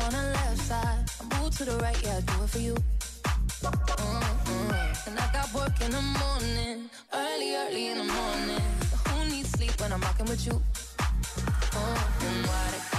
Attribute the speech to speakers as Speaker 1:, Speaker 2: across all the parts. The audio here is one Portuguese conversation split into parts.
Speaker 1: on the left side, I move to the right, yeah, I do it for you. Mm-hmm. And I got work in the morning, early, early in the morning. Who needs sleep when I'm rocking with you? Oh, and
Speaker 2: why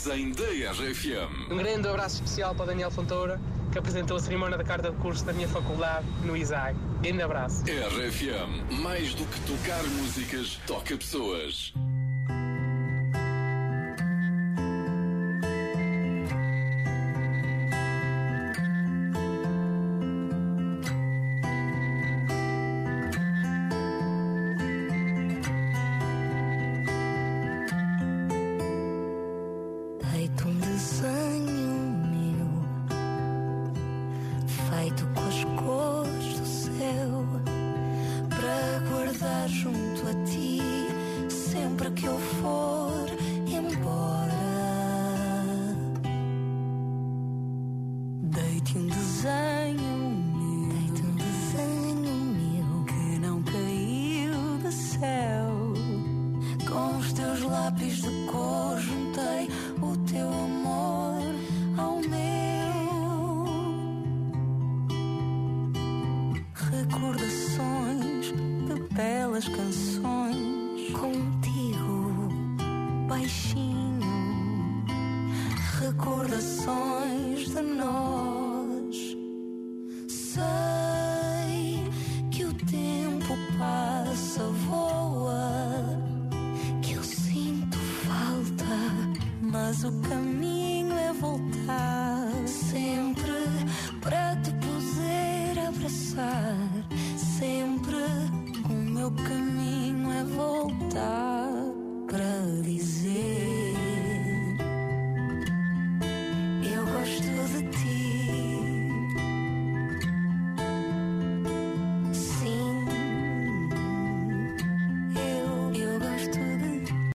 Speaker 2: dizem RFM.
Speaker 3: Um grande abraço especial para Daniel Fontoura, que apresentou a cerimónia da carta de curso da minha faculdade no ISAG. Grande abraço.
Speaker 2: RFM, mais do que tocar músicas, toca pessoas.
Speaker 4: As cores do céu para guardar junto a ti sempre que eu for embora. Deite um deite um desenho meu que não caiu do céu com os teus lápis de cor. belas canções contigo, baixinho, recordações de nós. Sei que o tempo passa, voa, que eu sinto falta, mas o caminho é voltar sempre para te poder abraçar, sempre meu caminho é voltar.